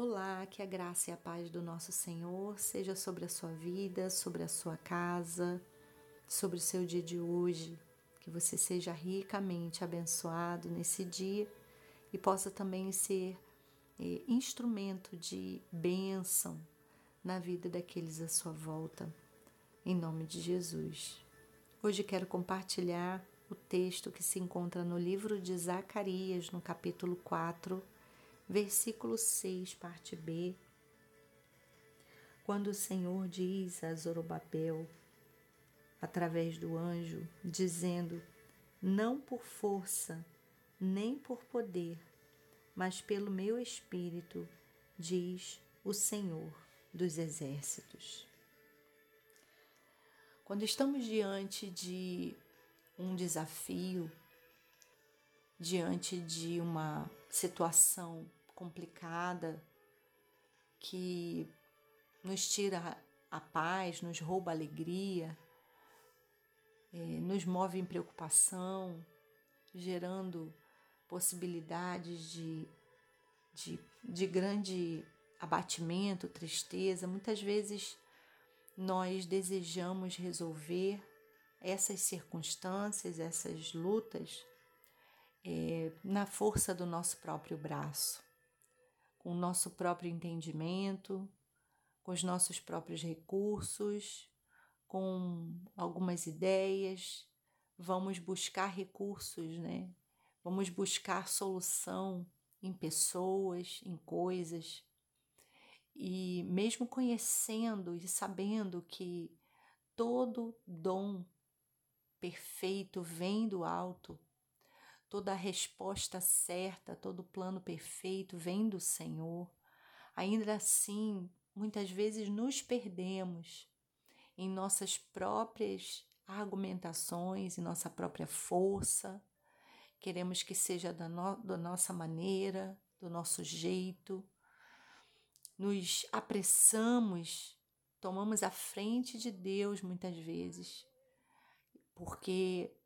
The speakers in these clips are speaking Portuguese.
Olá, que a graça e a paz do nosso Senhor seja sobre a sua vida, sobre a sua casa, sobre o seu dia de hoje. Que você seja ricamente abençoado nesse dia e possa também ser eh, instrumento de bênção na vida daqueles à sua volta. Em nome de Jesus. Hoje quero compartilhar o texto que se encontra no livro de Zacarias, no capítulo 4 versículo 6, parte B. Quando o Senhor diz a Zorobabel, através do anjo, dizendo: Não por força, nem por poder, mas pelo meu espírito, diz o Senhor dos exércitos. Quando estamos diante de um desafio, diante de uma situação complicada que nos tira a paz, nos rouba a alegria, é, nos move em preocupação, gerando possibilidades de, de, de grande abatimento, tristeza. Muitas vezes nós desejamos resolver essas circunstâncias, essas lutas, é, na força do nosso próprio braço com o nosso próprio entendimento, com os nossos próprios recursos, com algumas ideias, vamos buscar recursos, né? Vamos buscar solução em pessoas, em coisas. E mesmo conhecendo e sabendo que todo dom perfeito vem do alto, toda a resposta certa, todo o plano perfeito vem do Senhor. Ainda assim, muitas vezes nos perdemos em nossas próprias argumentações, em nossa própria força. Queremos que seja da, no, da nossa maneira, do nosso jeito. Nos apressamos, tomamos a frente de Deus muitas vezes, porque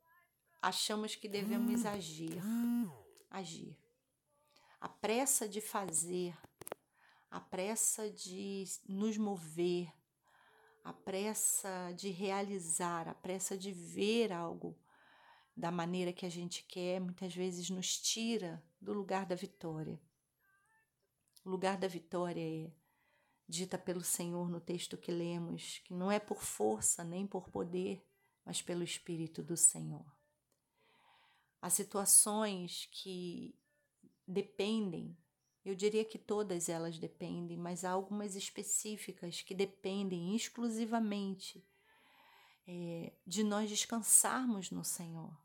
achamos que devemos agir, agir. A pressa de fazer, a pressa de nos mover, a pressa de realizar, a pressa de ver algo da maneira que a gente quer, muitas vezes nos tira do lugar da vitória. O lugar da vitória é dita pelo Senhor no texto que lemos, que não é por força nem por poder, mas pelo Espírito do Senhor. Há situações que dependem, eu diria que todas elas dependem, mas há algumas específicas que dependem exclusivamente é, de nós descansarmos no Senhor,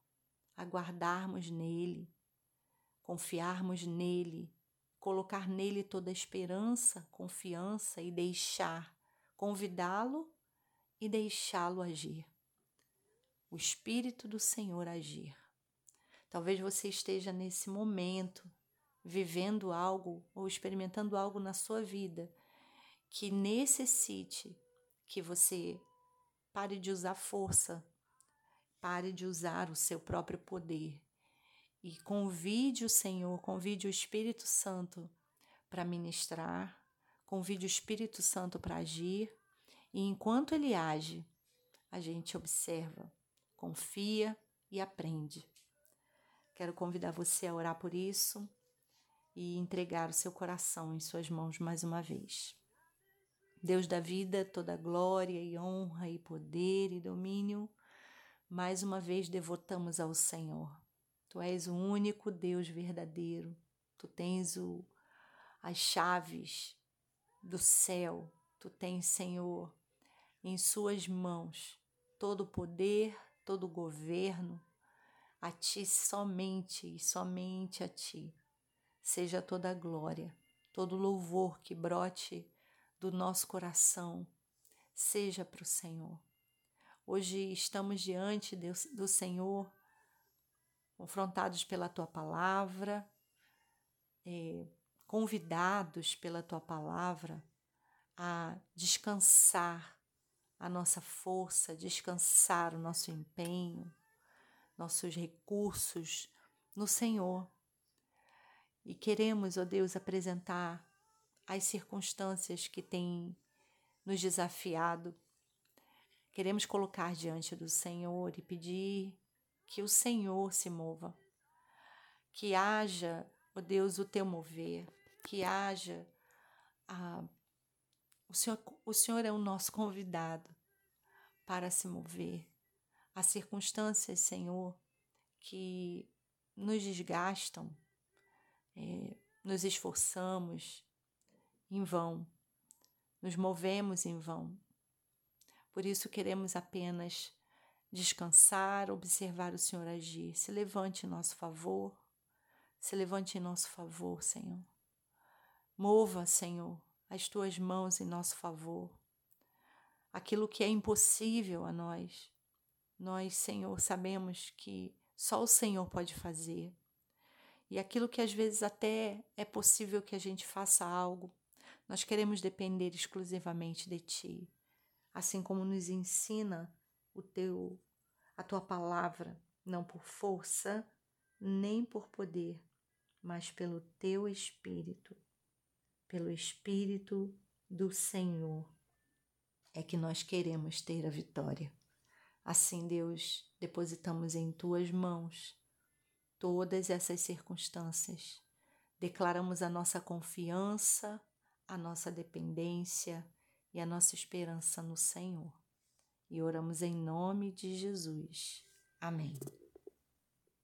aguardarmos nele, confiarmos nele, colocar nele toda a esperança, confiança e deixar, convidá-lo e deixá-lo agir. O Espírito do Senhor agir. Talvez você esteja nesse momento vivendo algo ou experimentando algo na sua vida que necessite que você pare de usar força, pare de usar o seu próprio poder e convide o Senhor, convide o Espírito Santo para ministrar, convide o Espírito Santo para agir e enquanto ele age, a gente observa, confia e aprende. Quero convidar você a orar por isso e entregar o seu coração em suas mãos mais uma vez. Deus da vida, toda glória e honra e poder e domínio, mais uma vez devotamos ao Senhor. Tu és o único Deus verdadeiro. Tu tens o, as chaves do céu. Tu tens, Senhor, em Suas mãos todo o poder, todo o governo, a ti somente e somente a ti. Seja toda a glória, todo louvor que brote do nosso coração, seja para o Senhor. Hoje estamos diante do Senhor, confrontados pela tua palavra, é, convidados pela tua palavra a descansar a nossa força, descansar o nosso empenho, nossos recursos no Senhor. E queremos, ó Deus, apresentar as circunstâncias que têm nos desafiado, queremos colocar diante do Senhor e pedir que o Senhor se mova, que haja, ó oh Deus, o teu mover, que haja a. O Senhor, o Senhor é o nosso convidado para se mover. Há circunstâncias, Senhor, que nos desgastam, é, nos esforçamos em vão, nos movemos em vão. Por isso queremos apenas descansar, observar o Senhor agir. Se levante em nosso favor, se levante em nosso favor, Senhor. Mova, Senhor, as tuas mãos em nosso favor. Aquilo que é impossível a nós, nós, Senhor, sabemos que só o Senhor pode fazer. E aquilo que às vezes até é possível que a gente faça algo, nós queremos depender exclusivamente de Ti, assim como nos ensina o teu, a tua palavra, não por força nem por poder, mas pelo teu Espírito, pelo Espírito do Senhor, é que nós queremos ter a vitória. Assim, Deus, depositamos em tuas mãos todas essas circunstâncias. Declaramos a nossa confiança, a nossa dependência e a nossa esperança no Senhor. E oramos em nome de Jesus. Amém.